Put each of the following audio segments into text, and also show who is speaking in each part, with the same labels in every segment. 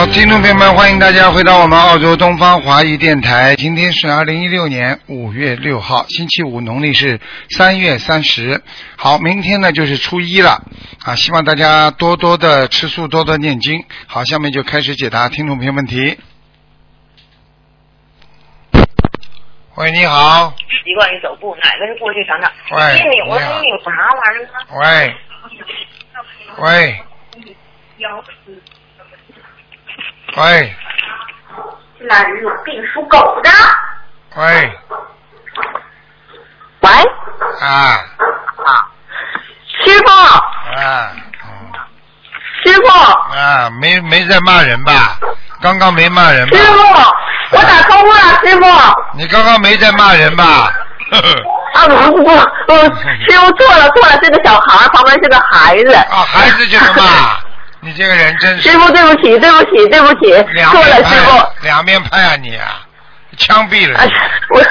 Speaker 1: 好，听众朋友们，欢迎大家回到我们澳洲东方华语电台。今天是二零一六年五月六号，星期五，农历是三月三十。好，明天呢就是初一了啊！希望大家多多的吃素，多多念经。好，下面就开始解答听众朋友问题。喂，你好。
Speaker 2: 习惯于走步，哪个是过去常常？
Speaker 1: 喂
Speaker 2: 我
Speaker 1: 你
Speaker 2: 啥玩意儿呢？
Speaker 1: 喂，喂，喂，
Speaker 2: 那人有病属狗的。
Speaker 1: 喂，
Speaker 2: 喂，
Speaker 1: 啊
Speaker 2: 啊，师傅，
Speaker 1: 啊，嗯
Speaker 2: 师傅，
Speaker 1: 啊，没没在骂人吧？刚刚没骂人吧
Speaker 2: 师？傅，我打通了，师傅。
Speaker 1: 你刚刚没在骂人吧？
Speaker 2: 啊不不不，嗯，师傅错了错了，是个小孩，旁边是个孩子。
Speaker 1: 啊，孩子就是骂，你这个人真是
Speaker 2: 师傅，对不起，对不起，对不起，错了，师傅。
Speaker 1: 派，两面派啊你啊，枪毙了
Speaker 2: 啊
Speaker 1: 你！，
Speaker 2: 我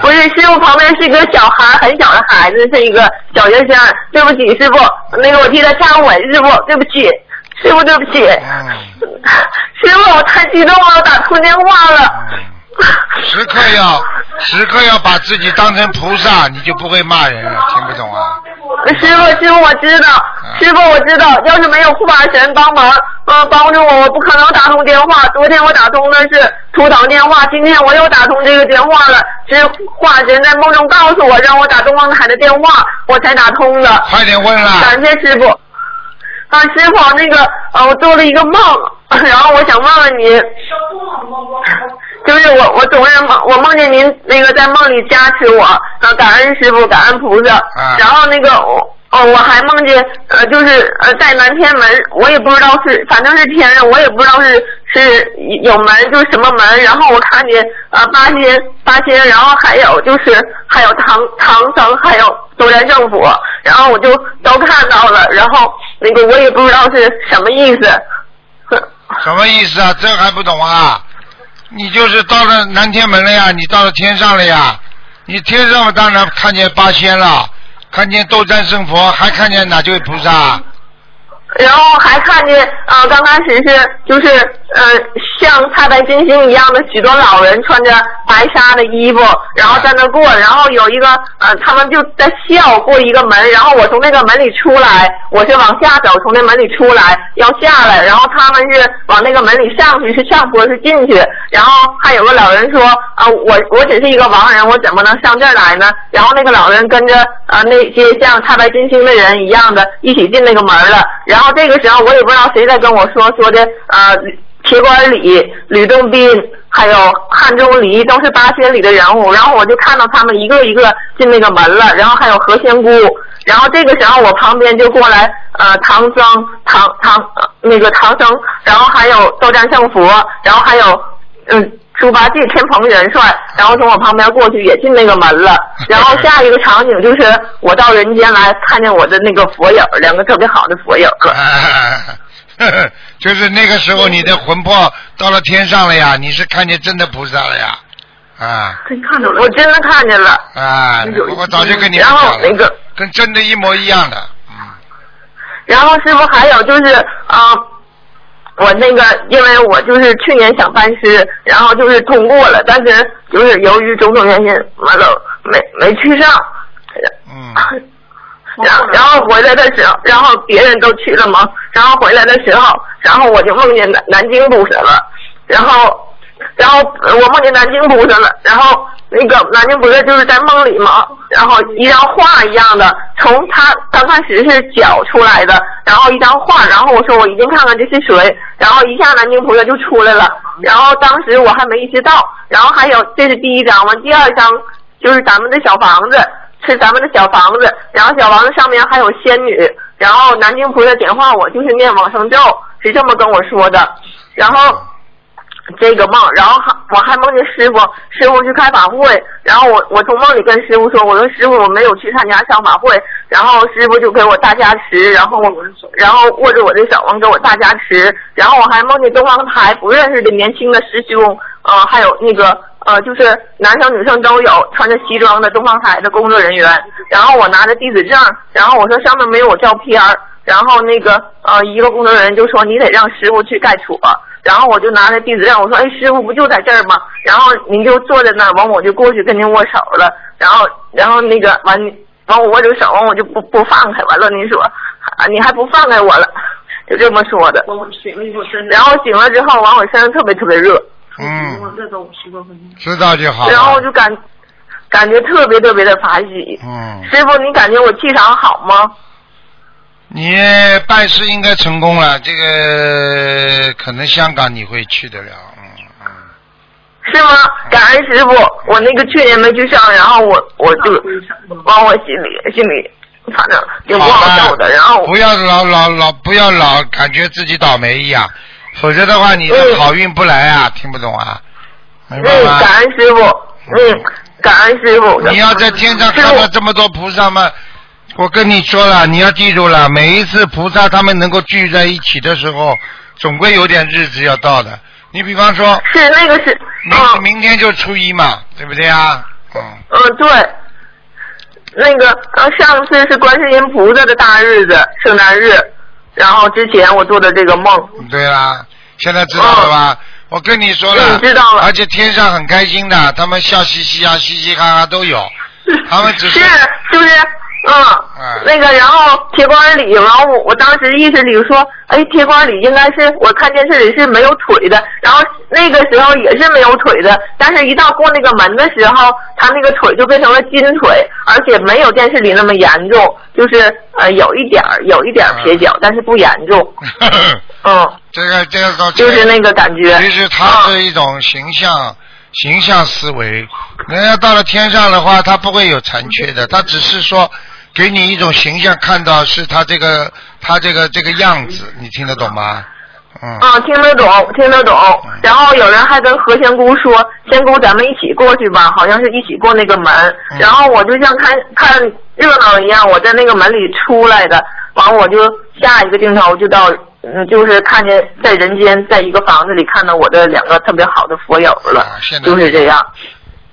Speaker 2: 不是师傅旁边是一个小孩，很小的孩子，是一个小学生。对不起，师傅，那个我替他忏悔，师傅，对不起，师傅，对不起。
Speaker 1: 嗯
Speaker 2: 师傅，我太激动了，我打错电话了。
Speaker 1: 嗯 时刻要时刻要把自己当成菩萨，你就不会骂人了。听不懂啊？
Speaker 2: 师傅，师傅，我知道，师傅，我知道，要是没有护法神帮忙，呃，帮助我，我不可能打通电话。昨天我打通的是图腾电话，今天我又打通这个电话了。是护法神在梦中告诉我，让我打东方台的电话，我才打通的。
Speaker 1: 快点问了！
Speaker 2: 感谢师傅。啊，师傅，那个，呃，我做了一个梦，然后我想问问您，就是我，我总是梦，我梦见您那个在梦里加持我，啊，感恩师傅，感恩菩萨，
Speaker 1: 啊
Speaker 2: 然后那个我。哦，我还梦见，呃，就是呃，在南天门，我也不知道是，反正是天上，我也不知道是是有门，就是什么门。然后我看见呃八仙八仙，然后还有就是还有唐唐僧，还有斗战胜佛，然后我就都看到了，然后那个我也不知道是什么意思。
Speaker 1: 什么意思啊？这还不懂啊？你就是到了南天门了呀，你到了天上了呀，你天上当然看见八仙了，看见斗战胜佛，还看见哪几位菩萨？
Speaker 2: 然后还看见呃，刚开始是就是呃，像太白金星一样的许多老人穿着白纱的衣服，然后在那过，然后有一个呃，他们就在笑过一个门，然后我从那个门里出来，我是往下走，从那门里出来要下来，然后他们是往那个门里上去，是上坡是进去，然后还有个老人说啊、我我只是一个亡人，我怎么能上这儿来呢？然后那个老人跟着呃那些像太白金星的人一样的，一起进那个门了。然然后这个时候我也不知道谁在跟我说说的呃铁拐李、吕洞宾还有汉钟离都是八仙里的人物，然后我就看到他们一个一个进那个门了，然后还有何仙姑，然后这个时候我旁边就过来呃唐僧、唐唐、那个唐僧，然后还有斗战胜佛，然后还有嗯。猪八戒、天蓬元帅，然后从我旁边过去也进那个门了，然后下一个场景就是我到人间来看见我的那个佛友，两个特别好的佛友。
Speaker 1: 就是那个时候你的魂魄到了天上了呀，你是看见真的菩萨了呀，啊
Speaker 2: 真看到了，我真的看见了。
Speaker 1: 啊！我早就跟你们
Speaker 2: 然后，那个，
Speaker 1: 跟真的一模一样的，嗯
Speaker 2: 然后师傅还有就是啊、我那个因为我就是去年想拜师，然后就是通过了，但是就是由于种种原因，完了没没去上。
Speaker 1: 嗯，
Speaker 2: 然后然后回来的时候，然后别人都去了嘛，然后回来的时候，然后我就梦见南南京菩萨了，然后然后我梦见南京菩萨了，然后那个南京菩萨就是在梦里嘛，然后一张画一样的，从他刚开始是脚出来的，然后一张画，然后我说我一定看看这是谁，然后一下南京菩萨就出来了，然后当时我还没意识到，然后还有这是第一张嘛，第二张就是咱们的小房子。是咱们的小房子，然后小房子上面还有仙女，然后南京菩萨点化我就是念往生咒，是这么跟我说的。然后这个梦，然后我还梦见师傅，师傅去开法会，然后我我从梦里跟师傅说，我说师傅我没有去参加上法会，然后师傅就给我大加持，然后然后握着我的小王给我大加持，然后我还梦见东方台不认识的年轻的师兄，呃，还有那个呃，就是男生女生都有穿着西装的东方台的工作人员，然后我拿着地址证，然后我说上面没有我照片，然后那个呃一个工作人员就说你得让师傅去盖戳。然后我就拿着地址让，我说：“哎，师傅不就在这儿吗？”然后您就坐在那儿，完我就过去跟您握手了。然后，然后那个完，完我握着手，完我就不不放开。完了，您说，啊，你还不放开我了？就这么说的。然后醒了之后，完我身上特别特别热。
Speaker 1: 嗯。知道就好。
Speaker 2: 然后我就感感觉特别特别的法喜。
Speaker 1: 嗯。
Speaker 2: 师傅，你感觉我气场好吗？
Speaker 1: 你拜师应该成功了，这个可能香港你会去得了，嗯嗯。
Speaker 2: 是吗？感恩师傅，我那个去年没去上，然后我我就往我心里心里，反正就不好受的。然后
Speaker 1: 不要老老老不要老感觉自己倒霉一样，否则的话你的好运不来啊！听不懂啊？
Speaker 2: 嗯，感恩师傅，嗯，感恩师傅。
Speaker 1: 你要在天上看到这么多菩萨吗？我跟你说了，你要记住了，每一次菩萨他们能够聚在一起的时候，总归有点日子要到的。你比方说，
Speaker 2: 是那个是，
Speaker 1: 明明天就初一嘛，对不对啊？
Speaker 2: 嗯。嗯，对。那个呃，上次是观世音菩萨的大日子，圣诞日，然后之前我做的这个梦。
Speaker 1: 对啦，现在知道了吧？我跟你说了，
Speaker 2: 知道了。
Speaker 1: 而且天上很开心的，他们笑嘻嘻啊，嘻嘻哈哈都有。他们只
Speaker 2: 是。是，不是。嗯，那个，然后铁拐李，然后我我当时意识里说，哎，铁拐李应该是我看电视里是没有腿的，然后那个时候也是没有腿的，但是一到过那个门的时候，他那个腿就变成了金腿，而且没有电视里那么严重，就是呃有一点儿有一点撇脚，但是不严重。嗯，
Speaker 1: 这个这个
Speaker 2: 就是那个感觉。
Speaker 1: 其实它是一种形象。形象思维，人家到了天上的话，他不会有残缺的，他只是说给你一种形象，看到是他这个他这个这个样子，你听得懂吗？嗯。
Speaker 2: 啊，听得懂，听得懂。然后有人还跟何仙姑说：“仙姑，咱们一起过去吧，好像是一起过那个门。”然后我就像看看热闹一样，我在那个门里出来的，完我就下一个镜头就到。嗯，就是看见在人间，在一个房子里看到我的两个特别好的佛友了，就是这样。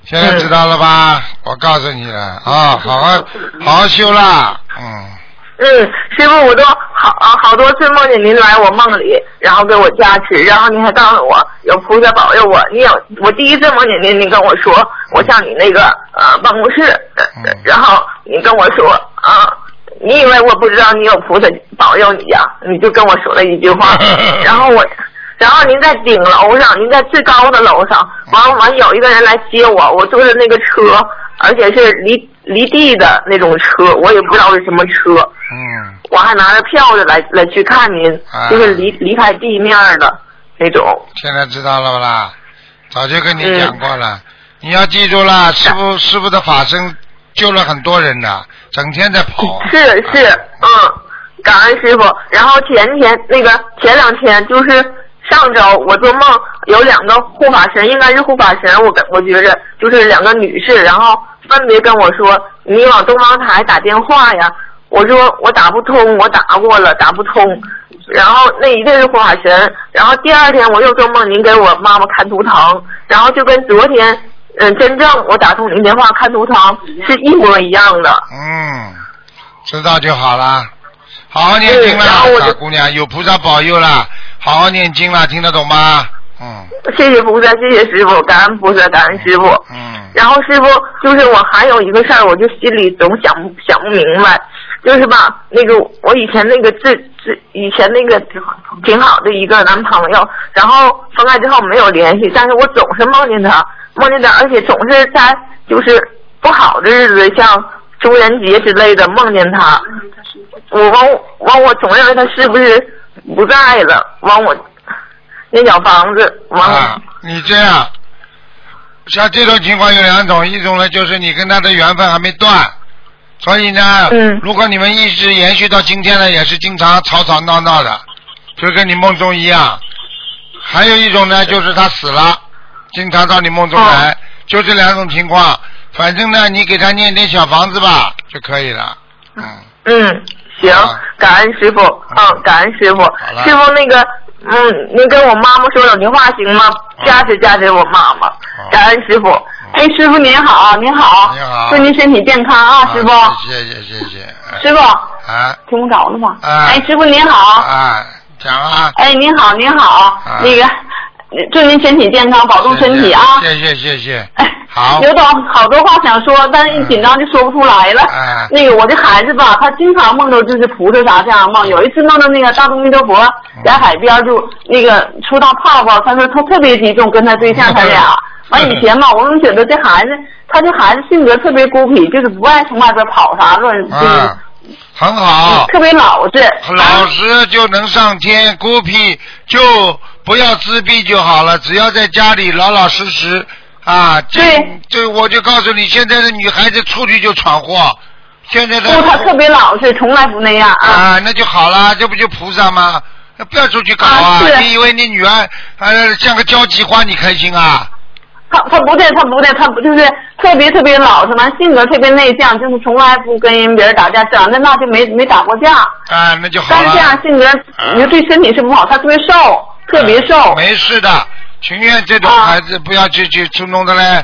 Speaker 1: 现在知道了吧？我告诉你了啊，好好好好修啦，嗯。
Speaker 2: 嗯，师傅，我都好好多次梦见您来我梦里，然后给我加持，然后您还告诉我有菩萨保佑我。你有我第一次梦见您，您跟我说我上你那个呃办公室，然后你跟我说啊。你以为我不知道你有菩萨保佑你呀？你就跟我说了一句话，然后我，然后您在顶楼上，您在最高的楼上，完完有一个人来接我，我坐的那个车，而且是离离地的那种车，我也不知道是什么车。
Speaker 1: 嗯。
Speaker 2: 我还拿着票子来来去看您，就是离离开地面的那种。
Speaker 1: 现在知道了不啦？早就跟你讲过了，你要记住了，师傅师傅的法身救了很多人呢。整天在跑。
Speaker 2: 是是，嗯，感恩师傅。然后前天那个前两天就是上周，我做梦有两个护法神，应该是护法神，我感我觉着就是两个女士，然后分别跟我说：“你往东方台打电话呀。”我说：“我打不通，我打过了，打不通。”然后那一定是护法神。然后第二天我又做梦，您给我妈妈看图腾，然后就跟昨天。嗯，真正我打通您电话看图腾是一模一样的。
Speaker 1: 嗯，知道就好了，好好念经了，大姑娘有菩萨保佑了，好好念经了，听得懂吗？嗯。
Speaker 2: 谢谢菩萨，谢谢师傅，感恩菩萨，感恩师傅。
Speaker 1: 嗯。
Speaker 2: 然后师傅，就是我还有一个事儿，我就心里总想想不明白，就是吧，那个我以前那个自自以前那个挺好的一个男朋友，然后分开之后没有联系，但是我总是梦见他。梦见他，而且总是在就是不好的日子，像中元节之类的梦见他。我往往我总认为他是不是不在了？往我那小房子往。
Speaker 1: 啊，你这样，像这种情况有两种，一种呢就是你跟他的缘分还没断，所以呢，
Speaker 2: 嗯，
Speaker 1: 如果你们一直延续到今天呢，也是经常吵吵闹闹的，就跟你梦中一样。还有一种呢，就是他死了。经常到你梦中来，就这两种情况。反正呢，你给他念点小房子吧，就可以了。嗯，
Speaker 2: 嗯，行，感恩师傅，嗯，感恩师傅。师傅那个，嗯，您跟我妈妈说两句话行吗？加持加持我妈妈，感恩师傅。哎，师傅您好，您好，
Speaker 1: 您好
Speaker 2: 祝您身体健康啊，师傅。
Speaker 1: 谢谢谢谢。
Speaker 2: 师傅，
Speaker 1: 啊
Speaker 2: 听不着了吗？
Speaker 1: 啊
Speaker 2: 哎，师傅您好。
Speaker 1: 啊，讲啊。
Speaker 2: 哎，您好，您好，
Speaker 1: 啊
Speaker 2: 那个，祝您身体健康，保重身体啊。
Speaker 1: 谢谢谢谢。
Speaker 2: 哎，
Speaker 1: 好
Speaker 2: 有种好多话想说，但是一紧张就说不出来了。
Speaker 1: 哎
Speaker 2: 那个我的孩子吧，他经常梦到就是菩萨啥这样梦。有一次梦到那个大东弥陀佛在海边就那个出大泡泡，他说他特别激动，跟他对象 他俩。完以前嘛，我总觉得这孩子，他这孩子性格特别孤僻，就是不爱从外边跑啥乱，就是、
Speaker 1: 啊，很好。
Speaker 2: 特别老实。
Speaker 1: 老实就能上天，孤僻就不要自闭就好了。只要在家里老老实实啊，这
Speaker 2: 对
Speaker 1: 这我就告诉你，现在的女孩子出去就闯祸，现在的
Speaker 2: 不，她特别老实，从来不那样啊。
Speaker 1: 啊，那就好了，这不就菩萨吗？那不要出去搞啊！
Speaker 2: 啊
Speaker 1: 你以为你女儿呃像个交际花，你开心啊？
Speaker 2: 她她不对，她不对，她不就是特别特别老实，嘛性格特别内向，就是从来不跟人别人打架，长在那就没没打过架。
Speaker 1: 啊，那就好
Speaker 2: 但是这样。性格，你说对身体是不好，她特别瘦，特别瘦。
Speaker 1: 没事的，情愿这种
Speaker 2: 啊
Speaker 1: 孩子不要去去去弄的嘞。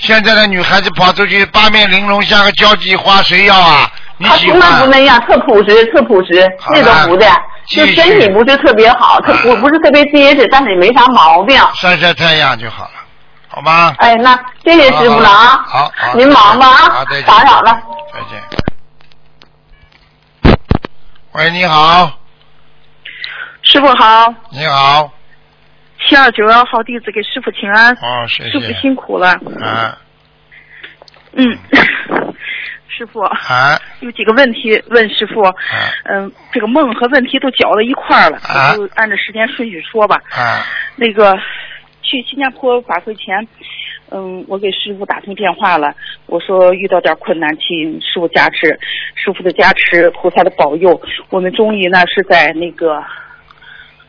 Speaker 1: 现在的女孩子跑出去八面玲珑，像个交际花，谁要啊？你喜
Speaker 2: 他从来不？那样，特朴实，特朴实，那都不的。就身体不是特别好，特不
Speaker 1: 啊
Speaker 2: 不是特别结实，但是也没啥毛病。
Speaker 1: 晒晒太阳就好了，好吗？
Speaker 2: 哎，那谢谢师傅了啊！
Speaker 1: 好好
Speaker 2: 您忙吧啊
Speaker 1: 好再见，
Speaker 2: 打扰了。
Speaker 1: 再见。喂，你好，
Speaker 3: 师傅好，
Speaker 1: 你好，
Speaker 3: 七二九幺号弟子给师傅请安，
Speaker 1: 哦，谢
Speaker 3: 师傅。辛苦了。
Speaker 1: 啊
Speaker 3: 嗯，师傅
Speaker 1: 啊
Speaker 3: 有几个问题问师傅。
Speaker 1: 啊
Speaker 3: 嗯，这个梦和问题都搅到一块儿了，就按照时间顺序说吧。
Speaker 1: 啊
Speaker 3: 那个去新加坡法会前，嗯，我给师傅打通电话了，我说遇到点困难，请师傅加持，师傅的加持，菩萨的保佑，我们终于呢是在那个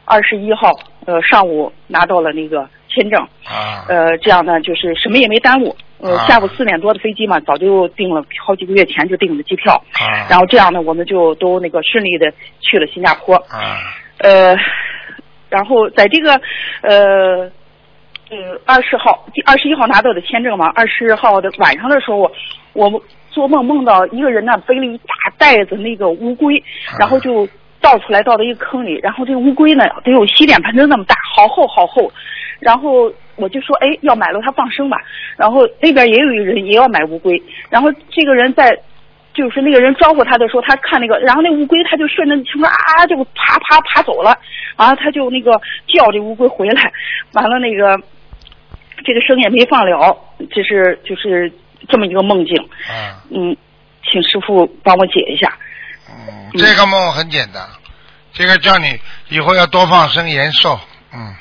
Speaker 3: 二十一号呃上午拿到了那个签证，
Speaker 1: 啊
Speaker 3: 呃，这样呢就是什么也没耽误。呃，
Speaker 1: 啊
Speaker 3: 下午四点多的飞机嘛，早就订了，好几个月前就订的机票。
Speaker 1: 啊
Speaker 3: 然后这样呢，我们就都那个顺利的去了新加坡。
Speaker 1: 啊
Speaker 3: 呃，然后在这个呃呃二十号、第二十一号拿到的签证嘛，二十号的晚上的时候，我做梦梦到一个人呢背了一大袋子那个乌龟，然后就倒出来倒到一个坑里，然后这个乌龟呢得有洗脸盆子那么大，好厚好厚，然后我就说哎要买了它放生吧，然后那边也有一个人也要买乌龟，然后这个人在。就是那个人招呼他的时候，他看那个，然后那乌龟他就顺着青啊就爬爬爬走了，完了他就那个叫这乌龟回来，完了那个这个声也没放了，这是就是这么一个梦境，
Speaker 1: 啊
Speaker 3: 嗯，请师傅帮我解一下。
Speaker 1: 嗯，这个梦很简单，这个叫你以后要多放生延寿，嗯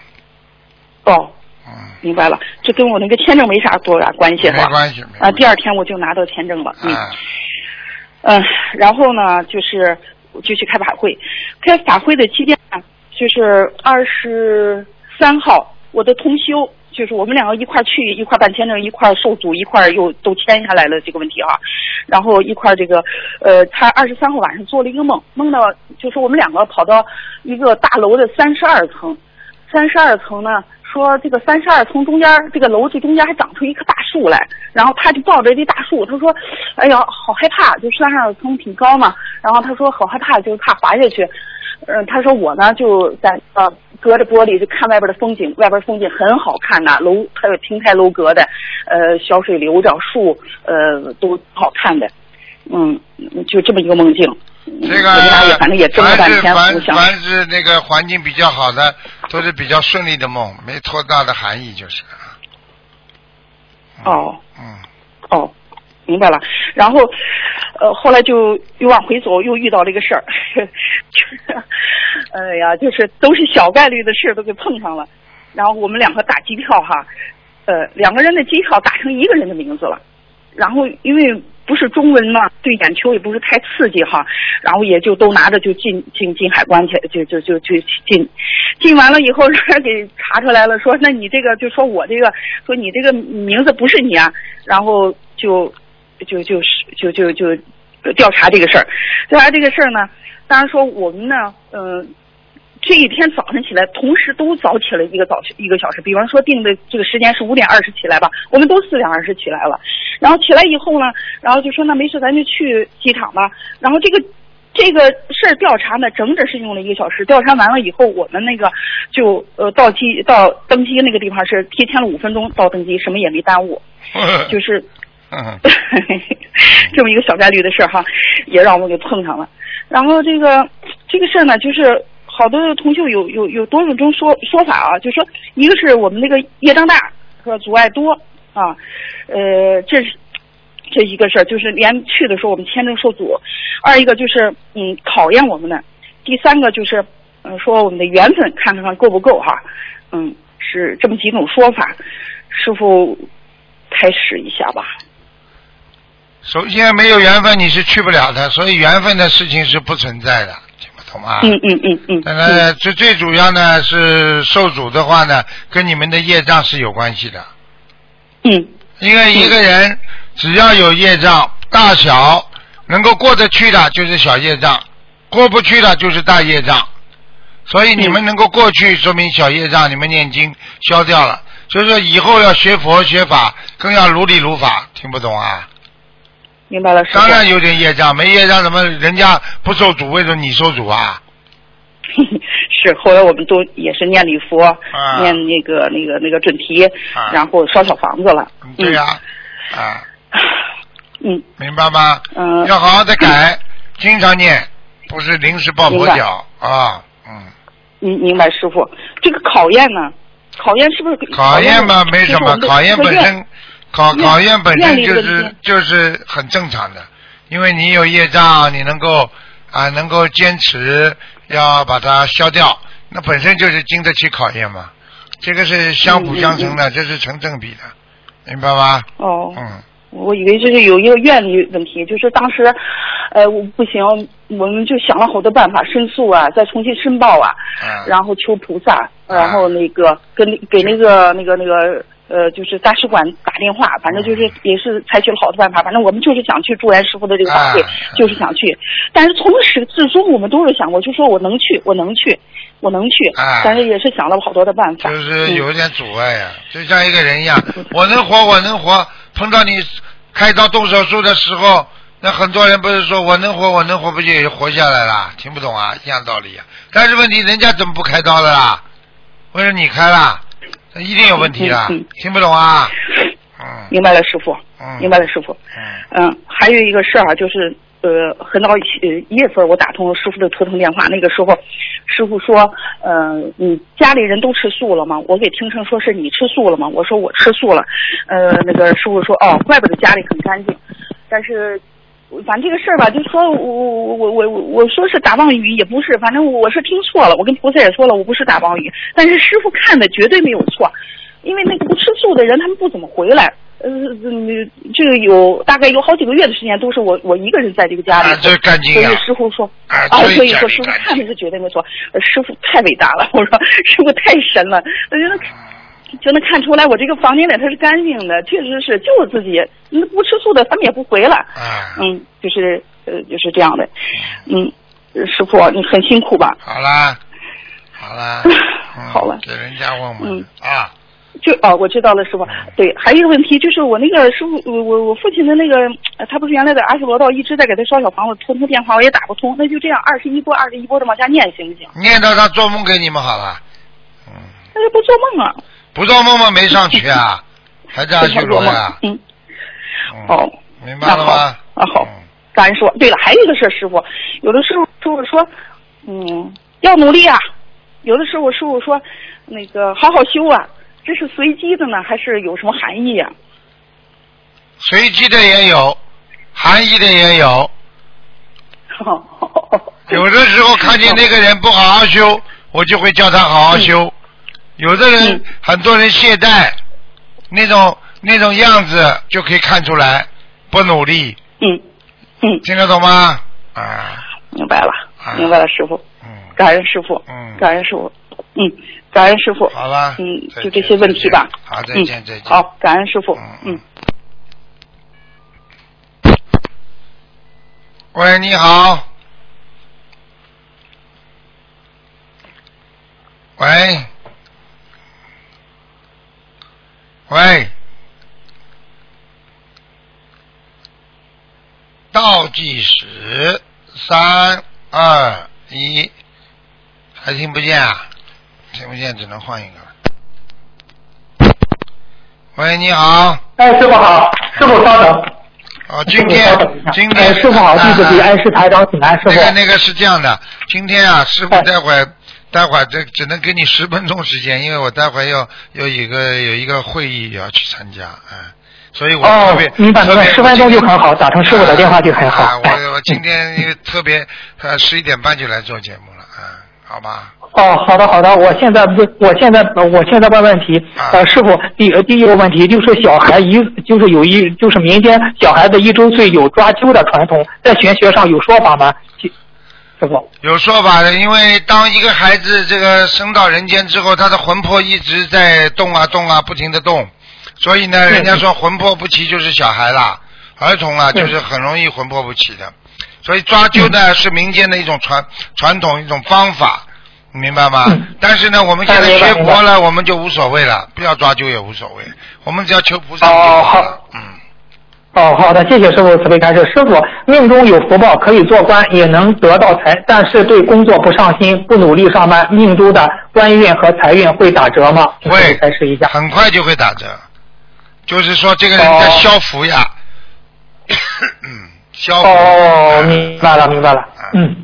Speaker 3: 哦，
Speaker 1: 嗯，
Speaker 3: 明白了，这跟我那个签证没啥多大关系
Speaker 1: 没。关系，没
Speaker 3: 啊，
Speaker 1: 关系
Speaker 3: 第二天我就拿到签证了。嗯。
Speaker 1: 啊
Speaker 3: 嗯，然后呢，就是就去开法会，开法会的期间呢，就是二十三号，我的通修，就是我们两个一块去，一块办签证，一块受阻，一块又都签下来了这个问题哈。然后一块这个，呃，他二十三号晚上做了一个梦，梦到就是我们两个跑到一个大楼的三十二层，三十二层呢，说这个三十二层中间这个楼子中间还长出一棵大树来，然后他就抱着这大树，他说：“哎呀，好害怕，就三十二层挺高嘛。”然后他说：“好害怕，就是怕滑下去。”嗯，他说我呢就在呃隔着玻璃就看外边的风景，外边风景很好看呐，楼还有亭台楼阁的，呃小水流着，树呃都好看的，嗯，就这么一个梦境。嗯
Speaker 1: 这个
Speaker 3: 反正也争了半天，
Speaker 1: 凡凡是那个环境比较好的，都是比较顺利的梦，没多大的含义就是。
Speaker 3: 哦。
Speaker 1: 嗯
Speaker 3: 哦，明白了。然后，呃，后来就又往回走，又遇到了一个事儿，就是，哎呀，就是都是小概率的事都给碰上了。然后我们两个打机票哈，呃，两个人的机票打成一个人的名字了。然后因为不是中文嘛，对眼球也不是太刺激哈，然后也就都拿着就进进进海关去，就就就就进，进完了以后，让人给查出来了，说那你这个就说我这个说你这个名字不是你啊，然后就就就是就就就呃调查这个事儿。调查这个事儿呢，当然说我们呢，嗯、这一天早晨起来，同时都早起了一个早一个小时。比方说定的这个时间是五点二十起来吧，我们都四点二十起来了。然后起来以后呢，然后就说那没事，咱就去机场吧。然后这个这个事儿调查呢，整整是用了一个小时。调查完了以后，我们那个就呃到机到登机那个地方是提前了五分钟到登机，什么也没耽误。就是
Speaker 1: 嗯
Speaker 3: 这么一个小概率的事儿哈，也让我们给碰上了。然后这个这个事儿呢，就是好多同学有有有多种说说法啊，就说一个是我们那个业障大，和阻碍多啊，呃，这是这一个事儿，就是连去的时候我们签证受阻；二一个就是嗯考验我们的；第三个就是嗯说我们的缘分看看够不够哈，嗯是这么几种说法。师傅开始一下吧。
Speaker 1: 首先没有缘分你是去不了的，所以缘分的事情是不存在的，听不懂啊？
Speaker 3: 嗯嗯嗯嗯。
Speaker 1: 那么最最主要呢是受阻的话呢，跟你们的业障是有关系的。
Speaker 3: 嗯
Speaker 1: 因为一个人只要有业障，大小能够过得去的就是小业障，过不去的就是大业障。所以你们能够过去，说明小业障你们念经消掉了。所以说以后要学佛学法，更要如理如法。听不懂啊？
Speaker 3: 明白了，师傅。
Speaker 1: 当然有点业障，没业障怎么人家不受阻，为什么你受阻啊？
Speaker 3: 是，后来我们都也是念礼佛，
Speaker 1: 啊
Speaker 3: 念那个那个那个准提，
Speaker 1: 啊
Speaker 3: 然后烧小房子了。
Speaker 1: 嗯对呀、啊，
Speaker 3: 嗯
Speaker 1: 明白吗？
Speaker 3: 嗯
Speaker 1: 要好好的改，经常念，不是临时抱佛脚啊。嗯，
Speaker 3: 明明白师傅，这个考验呢？考验是不是
Speaker 1: 考验嘛没什么，考验本。身考考验本身就是就是很正常的，因为你有业障，你能够啊能够坚持要把它消掉，那本身就是经得起考验嘛。这个是相辅相成的，这是成正比的，明白吗？
Speaker 3: 哦，
Speaker 1: 嗯，
Speaker 3: 我以为这是有一个愿力问题，就是当时，呃，我不行，我们就想了好多办法，申诉啊，再重新申报啊，
Speaker 1: 啊
Speaker 3: 然后求菩萨，然后那个跟给那个那个那个呃，就是大使馆打电话，反正就是也是采取了好多办法，反正我们就是想去祝愿师傅的这个法会
Speaker 1: 啊，
Speaker 3: 就是想去。但是从始至终我们都是想过，就说我能去，我能去，我能去
Speaker 1: 啊，
Speaker 3: 但是也是想了好多的办法。
Speaker 1: 就是有
Speaker 3: 嗯
Speaker 1: 一点阻碍呀、就像一个人一样，我能活，我能活，碰到你开刀动手术的时候，那很多人不是说我能活，我能活，不就也活下来了？听不懂啊，一样道理啊。但是问题，人家怎么不开刀的啦？为什么你开了？那一定有问题啊！
Speaker 3: 嗯嗯嗯
Speaker 1: 听不懂啊？嗯
Speaker 3: 明白了，师傅，
Speaker 1: 嗯，
Speaker 3: 明白了，师傅。
Speaker 1: 嗯
Speaker 3: 嗯，还有一个事儿啊，就是呃，很早以前呃一月份我打通了师傅的头疼电话，那个时候师傅说，呃，你家里人都吃素了吗？我给听成说是你吃素了吗？我说我吃素了，呃，那个师傅说哦，怪不得家里很干净，但是。反正这个事儿吧，就说我我我我我我说是打妄语也不是，反正我是听错了，我跟菩萨也说了，我不是打妄语，但是师傅看的绝对没有错，因为那个不吃素的人他们不怎么回来，呃，嗯这个有大概有好几个月的时间都是我我一个人在这个家里，
Speaker 1: 啊这干净
Speaker 3: 所以师傅说
Speaker 1: 啊
Speaker 3: 啊，
Speaker 1: 所以
Speaker 3: 说师傅看的是绝对没错，呃师傅太伟大了，我说师傅太神了，我觉得。就能看出来，我这个房间里它是干净的，确实是就我自己，那不吃素的他们也不回来。
Speaker 1: 啊，
Speaker 3: 嗯，就是呃，就是这样的。嗯，呃师傅，你很辛苦吧？
Speaker 1: 好啦，好啦，嗯
Speaker 3: 好了
Speaker 1: 给人家问问
Speaker 3: 嗯
Speaker 1: 啊，
Speaker 3: 就哦，我知道了，师傅。对，还有一个问题就是我那个师傅，我我我父亲的那个，呃他不是原来在阿修罗道一直在给他烧小房子，通通电话我也打不通，那就这样二十一波二十一波的往下念行不行？
Speaker 1: 念到他做梦给你们好了，嗯，
Speaker 3: 那就不做梦啊，
Speaker 1: 不做梦梦没上去啊，还在阿修罗呀，。
Speaker 3: 嗯，
Speaker 1: 嗯
Speaker 3: 哦，
Speaker 1: 明白了吗？
Speaker 3: 啊好
Speaker 1: 嗯
Speaker 3: 感恩师傅。对了，还有一个事儿，师傅，有的师傅师傅说，嗯，要努力啊；有的时候师傅说，那个好好修啊。这是随机的呢，还是有什么含义呀、
Speaker 1: 随机的也有，含义的也有。有的时候看见那个人不好好修，我就会叫他好好修。有的人
Speaker 3: 嗯，
Speaker 1: 很多人懈怠，那种那种样子就可以看出来不努力，
Speaker 3: 嗯嗯，
Speaker 1: 听得懂吗？啊，
Speaker 3: 明白了
Speaker 1: 啊，
Speaker 3: 明白了，师傅，
Speaker 1: 嗯，
Speaker 3: 感恩师傅，
Speaker 1: 嗯。
Speaker 3: 感恩师傅，嗯，感恩师傅，
Speaker 1: 好了，
Speaker 3: 嗯，就这些问题吧。
Speaker 1: 好，再
Speaker 3: 嗯。
Speaker 1: 见，再见。
Speaker 3: 好，，感恩师傅，
Speaker 1: 嗯。
Speaker 3: 嗯。
Speaker 1: 喂，你好。喂。喂。倒计时，三二一，还听不见啊？听不见，只能换一个了。喂，你好。
Speaker 4: 哎，师傅好，师傅稍等。
Speaker 1: 哦，今天今天
Speaker 4: 哎，师傅好，弟子给恩师台长请安，师傅。
Speaker 1: 那个那个是这样的，今天啊，师傅待会儿待会儿这只能给你十分钟时间，因为我待会儿要有一个有一个会议要去参加，嗯，所以我特别
Speaker 4: 哦，明白明白，
Speaker 1: 特别
Speaker 4: 十分钟就很好，打成师傅的电话就很好。
Speaker 1: 啊，我我今天因为特别呃十一点半就来做节目了，啊，好吧。
Speaker 4: 哦，好的好的，我现在不，我现在呃我现在问问题，
Speaker 1: 啊
Speaker 4: 呃，师傅，第第一个问题就是小孩一就是有一就是民间小孩子一周岁有抓阄的传统，在玄学上有说法吗？师傅。
Speaker 1: 有说法的，因为当一个孩子这个生到人间之后，他的魂魄一直在动啊动啊，不停的动，所以呢，人家说魂魄不齐就是小孩啦，儿童啊就是很容易魂魄不齐的，所以抓阄呢是民间的一种传传统一种方法，明白吗？
Speaker 4: 嗯？
Speaker 1: 但是呢，我们现在学佛了，我们就无所谓了，不要抓阄也无所谓，我们只要求菩萨就
Speaker 4: 哦
Speaker 1: 好了。
Speaker 4: 好，
Speaker 1: 嗯。
Speaker 4: 哦，好的，谢谢师傅慈悲开示。师傅，命中有福报，可以做官，也能得到财，但是对工作不上心，不努力上班，命中的官运和财运会打折吗？
Speaker 1: 会
Speaker 4: 傅开示一下。
Speaker 1: 很快就会打折，就是说这个人在消福呀，嗯，消福。
Speaker 4: 哦，明白了，明白了。嗯，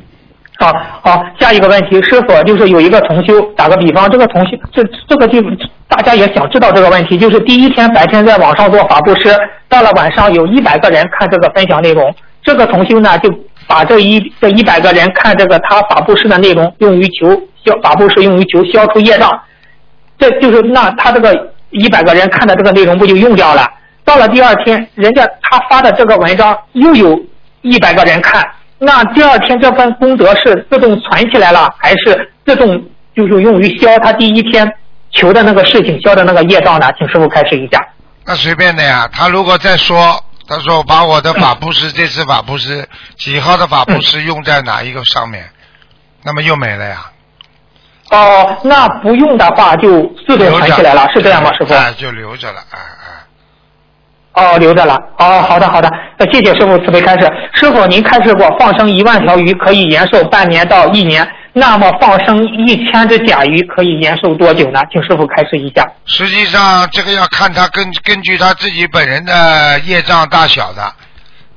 Speaker 4: 好好，下一个问题，师傅就是有一个同修，打个比方，这个同修这这个就大家也想知道这个问题，就是第一天白天在网上做法布施，到了晚上有一百个人看这个分享内容，这个同修呢就把这一这一百个人看这个他法布施的内容用于求消法布施用于求消除业障，这就是那他这个一百个人看的这个内容不就用掉了？到了第二天，人家他发的这个文章又有一百个人看，那第二天这份功德是自动存起来了，还是自动就是用于消他第一天求的那个事情消的那个业障呢？请师傅开始一下。
Speaker 1: 那随便的呀，他如果再说，他说把我的法布施，这次法布施几号的法布施用在哪一个上面，那么又没了呀。
Speaker 4: 哦，那不用的话就自动存起来了，是这样吗，师傅？
Speaker 1: 哎，就留着了，哎哎。
Speaker 4: 哦，留着了。哦，好的好的，那谢谢师傅慈悲开示。师傅，您开示过放生一万条鱼可以延寿半年到一年，那么放生一千只甲鱼可以延寿多久呢？请师傅开示一下。
Speaker 1: 实际上，这个要看他根根据他自己本人的业障大小的。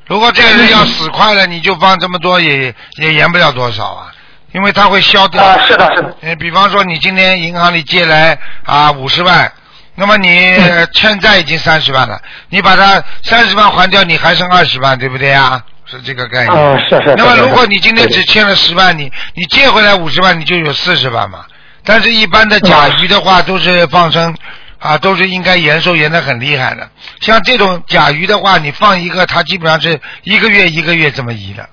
Speaker 1: 如果这个人要死快了，你就放这么多也也延不了多少啊，因为他会消掉。
Speaker 4: 啊，是的，是的。
Speaker 1: 嗯，比方说你今天银行里借来啊五十万，那么你呃欠债已经三十万了，你把它三十万还掉，你还剩二十万，对不对啊？是这个概念。那么如果你今天只欠了十万，你你借回来五十万，你就有四十万嘛。但是，一般的甲鱼的话，都是放生啊，都是应该延寿延的很厉害的。像这种甲鱼的话，你放一个，它基本上是一个月一个月这么移的。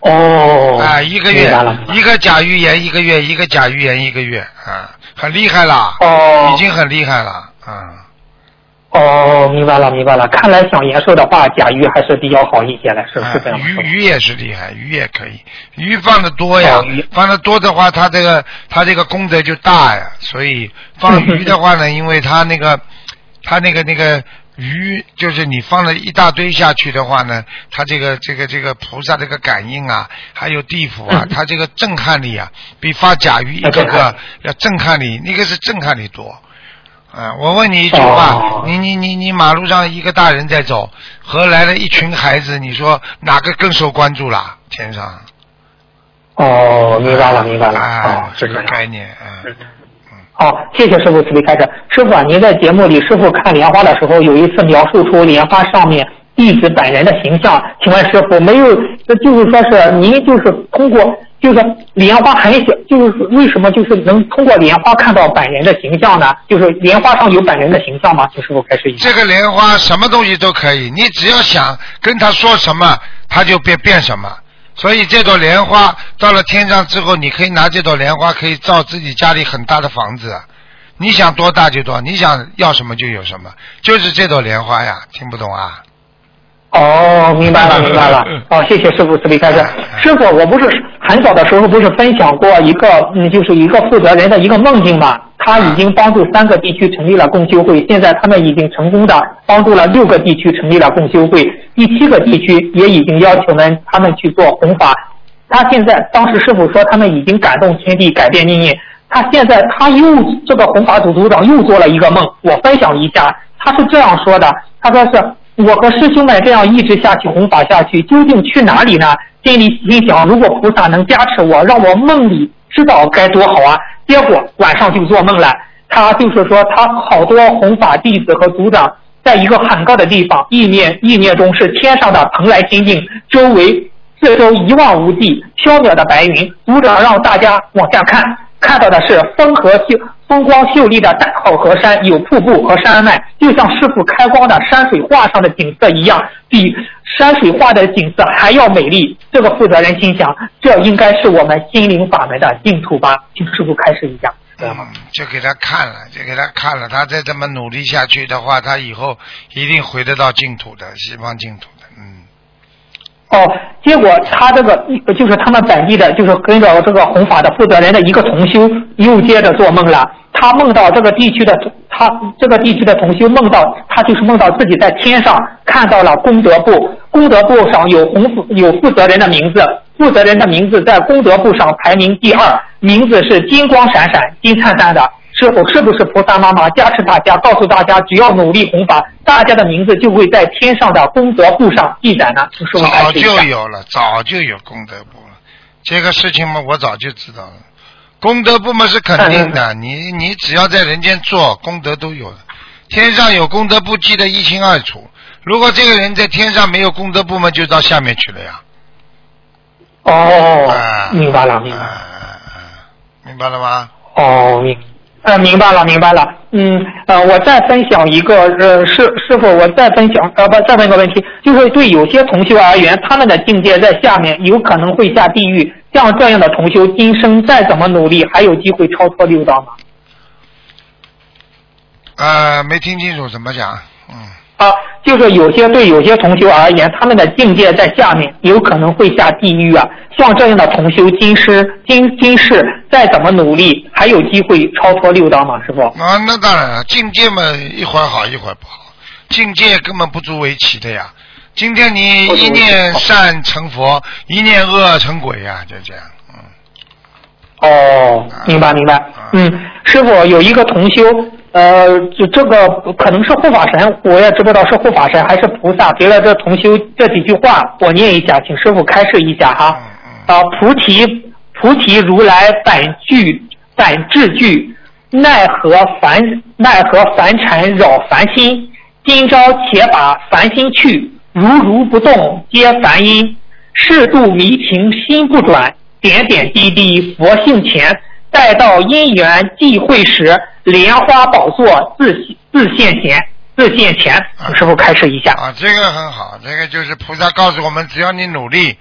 Speaker 4: 哦。
Speaker 1: 啊，一个月一个甲鱼延一个月，一个甲鱼延一个月啊，很厉害了，
Speaker 4: 哦。
Speaker 1: 已经很厉害了啊。
Speaker 4: 哦，明白了，明白了。看来想延寿的话，甲鱼还是比较好一些的，是这样吗。
Speaker 1: 鱼鱼也是厉害，鱼也可以，鱼放的多呀放的多的话，它这个它这个功德就大呀。所以放鱼的话呢，因为它那个它那个那个鱼，就是你放了一大堆下去的话呢，它这个这个这个菩萨这个感应啊，还有地府啊，
Speaker 4: 嗯
Speaker 1: 它这个震撼力啊，比发甲鱼一个个要震撼力，那个是震撼力多。啊，我问你一句话，
Speaker 4: 哦
Speaker 1: 你你你你马路上一个大人在走，和来了一群孩子，你说哪个更受关注啦？天上。
Speaker 4: 哦，明白了，明白了。
Speaker 1: 啊
Speaker 4: 哦，，
Speaker 1: 这个。概念，嗯，
Speaker 4: 好，谢谢师傅慈悲开示。师傅，您在节目里，师傅看莲花的时候，有一次描述出莲花上面弟子本人的形象。请问师傅，没有，那就是说是您就是通过，就是莲花很小，就是为什么就是能通过莲花看到本人的形象呢？就是莲花上有本人的形象吗？请师傅开示一下。
Speaker 1: 这个莲花什么东西都可以，你只要想跟他说什么，他就变变什么。所以这朵莲花到了天上之后，你可以拿这朵莲花可以造自己家里很大的房子，你想多大就多，你想要什么就有什么，就是这朵莲花呀，听不懂啊？
Speaker 4: 哦，明白了，明白了。哦，谢谢师傅慈悲开示。师傅，我不是很早的时候不是分享过一个，嗯，就是一个负责人的一个梦境嘛？他已经帮助三个地区成立了共修会，现在他们已经成功的帮助了六个地区成立了共修会，第七个地区也已经要求们他们去做弘法。他现在当时师傅说他们已经感动天地，改变命运。他现在他又这个弘法组组长又做了一个梦，我分享一下。他是这样说的，他说是。我和师兄们这样一直下去弘法下去，究竟去哪里呢？心里心想，如果菩萨能加持我，让我梦里知道该多好啊！结果晚上就做梦了。他就是说，他好多弘法弟子和组长在一个很高的地方，意念意念中是天上的蓬莱仙境，周围四周一望无际，飘渺的白云。组长让大家往下看。看到的是风和秀风光秀丽的大好河山，有瀑布和山脉，就像师傅开光的山水画上的景色一样，比山水画的景色还要美丽。这个负责人心想，这应该是我们心灵法门的净土吧？请师傅开始一下。
Speaker 1: 嗯，就给他看了，就给他看了，他再这么努力下去的话，他以后一定回得到净土的，西方净土的。嗯。
Speaker 4: 哦，结果他这个就是他们本地的，就是跟着这个弘法的负责人的一个同修，又接着做梦了。他梦到这个地区的他这个地区的同修梦到他就是梦到自己在天上看到了功德簿，功德簿上有红有负责人的名字，负责人的名字在功德簿上排名第二，名字是金光闪闪、金灿灿的。师傅是不是菩萨妈妈加持大家，告诉大家只要努力弘法，大家的名字就会在天上的功德簿上记载呢？
Speaker 1: 早就有了，早就有功德簿了。这个事情嘛，我早就知道了。功德簿嘛是肯定的，你你只要在人间做，功德都有的。天上有功德簿，记得一清二楚。如果这个人在天上没有功德簿嘛，就到下面去了呀。
Speaker 4: 哦，明白了，明白。
Speaker 1: 明白了吗？
Speaker 4: 哦，明。嗯，明白了，明白了。嗯，呃，我再分享一个，呃，师师傅，我再分享，呃，不，再问一个问题，就是对有些同修而言，他们的境界在下面，有可能会下地狱。像这样的同修，今生再怎么努力，还有机会超脱六道吗？
Speaker 1: 呃，没听清楚，怎么讲？嗯。
Speaker 4: 啊，就是有些对有些同修而言，他们的境界在下面，有可能会下地狱啊。像这样的同修，今师今今世再怎么努力，还有机会超脱六道吗？师傅？
Speaker 1: 啊，那当然了，境界嘛，一会儿好一会儿不好，境界根本不足为奇的呀。今天你一念善成佛，一念恶成鬼呀，就这样。嗯。
Speaker 4: 哦，明白明白。嗯，师傅有一个同修。呃，这这个可能是护法神，我也知不知道是护法神还是菩萨给了这同修这几句话，我念一下，请师傅开示一下哈。啊，菩提菩提如来反具反智具，奈何凡奈何凡尘扰凡心？今朝且把凡心去，如如不动皆凡因。适度迷情心不转，点点滴滴佛性前。待到因缘际会时，莲花宝座自自现前，自现前。师傅开示一下。
Speaker 1: 啊，这个很好，这个就是菩萨告诉我们，只要你努力，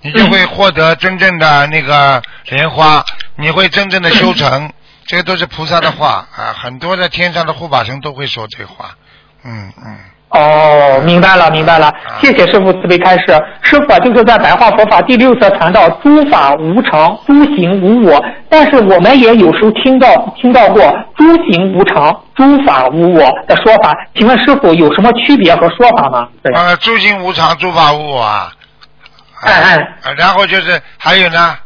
Speaker 1: 你就会获得真正的那个莲花，你会真正的修成。这个都是菩萨的话啊，很多的天上的护法神都会说这话。嗯嗯。
Speaker 4: 哦，明白了，明白了，谢谢师傅慈悲开示。师傅就是在白话佛法第六册谈到诸法无常，诸行无我，但是我们也有时候听到听到过诸行无常，诸法无我的说法，请问师傅有什么区别和说法吗？
Speaker 1: 呃，诸行无常，诸法无我啊。
Speaker 4: 哎哎。
Speaker 1: 然后就是还有呢？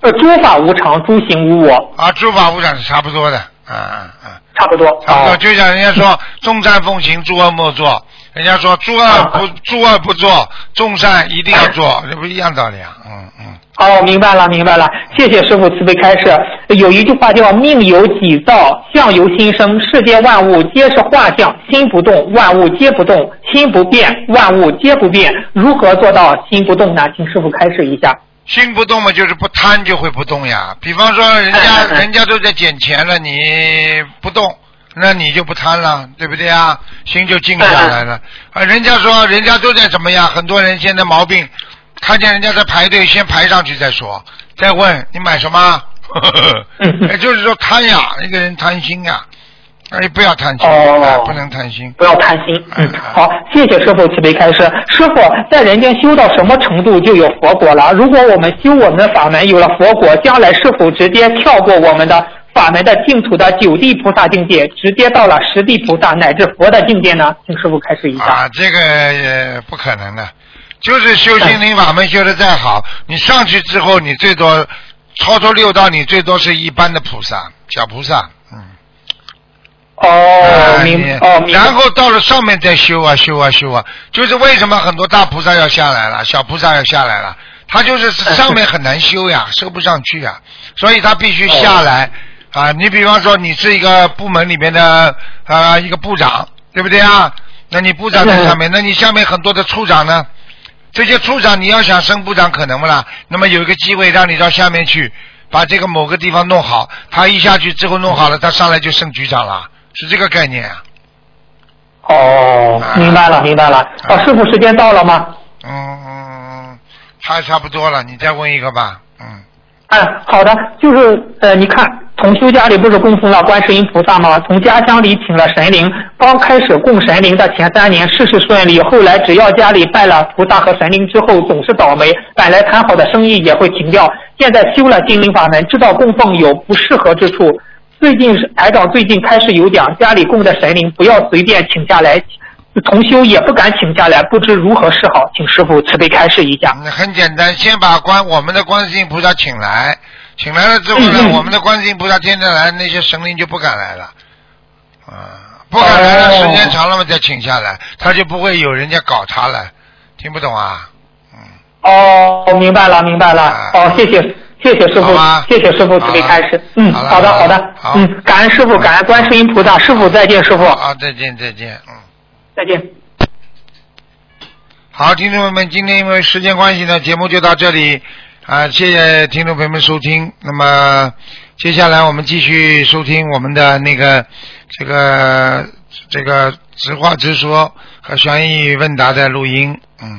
Speaker 4: 呃，诸法无常，诸行无我。
Speaker 1: 啊，诸法无常是差不多的，啊啊啊。
Speaker 4: 差不多，
Speaker 1: 差不多，就像人家说 “众善奉行，诸恶莫作”，人家说“诸恶不诸恶不做，众善一定要做”，这不一样道理啊？嗯嗯。
Speaker 4: 哦，明白了，明白了，谢谢师傅慈悲开示。有一句话叫“命由己造，相由心生”，世间万物皆是画像，心不动，万物皆不动；心不变，万物皆不变。如何做到心不动呢？请师傅开示一下。
Speaker 1: 心不动嘛，就是不贪就会不动呀。比方说，人家人家都在捡钱了，你不动，那你就不贪了，对不对啊？心就静下来了。啊，人家说人家都在怎么样？很多人现在毛病，看见人家在排队，先排上去再说，再问你买什么？也 就是说贪呀，一个人贪心呀。哎，不要贪心，
Speaker 4: 哦
Speaker 1: 哎不能贪心。
Speaker 4: 不要贪心。嗯
Speaker 1: 嗯，
Speaker 4: 好，谢谢师傅慈悲开示。师傅在人间修到什么程度就有佛果了？如果我们修我们的法门有了佛果，将来是否直接跳过我们的法门的净土的九地菩萨境界，直接到了十地菩萨乃至佛的境界呢？请师傅开示一下。
Speaker 1: 啊，这个呃不可能的，就是修心灵法门修的再好，你上去之后，你最多超出六道，你最多是一般的菩萨，小菩萨，嗯。
Speaker 4: 哦，明哦，明
Speaker 1: 然后到了上面再修啊修啊修啊，就是为什么很多大菩萨要下来了，小菩萨要下来了，他就是上面很难修呀，修不上去呀，所以他必须下来啊。你比方说你是一个部门里面的啊一个部长，对不对啊？那你部长在上面，那你下面很多的处长呢？这些处长你要想升部长可能不啦？那么有一个机会让你到下面去，把这个某个地方弄好，他一下去之后弄好了，他上来就升局长了，是这个概念啊。
Speaker 4: 哦，明白了，明白了。哦，师傅，时间到了吗？
Speaker 1: 嗯差差不多了，你再问一个吧。嗯，
Speaker 4: 嗯，好的，就是呃，你看同修家里不是供奉了观世音菩萨吗？从家乡里请了神灵，刚开始供神灵的前三年事事顺利，后来只要家里拜了菩萨和神灵之后，总是倒霉，本来谈好的生意也会停掉。现在修了心灵法门，知道供奉有不适合之处。最近是台长最近开始有讲，家里供的神灵不要随便请下来，同修也不敢请下来，不知如何是好，请师傅慈悲开示一下。
Speaker 1: 那很简单，先把观我们的观世音菩萨请来，请来了之后呢，我们的观世音菩萨天天来，那些神灵就不敢来了。啊，不敢来了，
Speaker 4: 哦
Speaker 1: 时间长了嘛再请下来，他就不会有人家搞他了。听不懂啊？嗯，
Speaker 4: 哦，明白了，明白了
Speaker 1: 啊。
Speaker 4: 哦，谢谢，谢谢师傅谢谢师傅慈悲开示。嗯，
Speaker 1: 好
Speaker 4: 的，
Speaker 1: 好
Speaker 4: 的。嗯，感恩师傅，感恩观世音菩萨，师傅再见，师傅
Speaker 1: 啊，再见再见，嗯。
Speaker 4: 再见。
Speaker 1: 好，听众朋友们，今天因为时间关系呢，节目就到这里啊，谢谢听众朋友们收听。那么接下来我们继续收听我们的那个这个这个直话直说和悬疑问答的录音。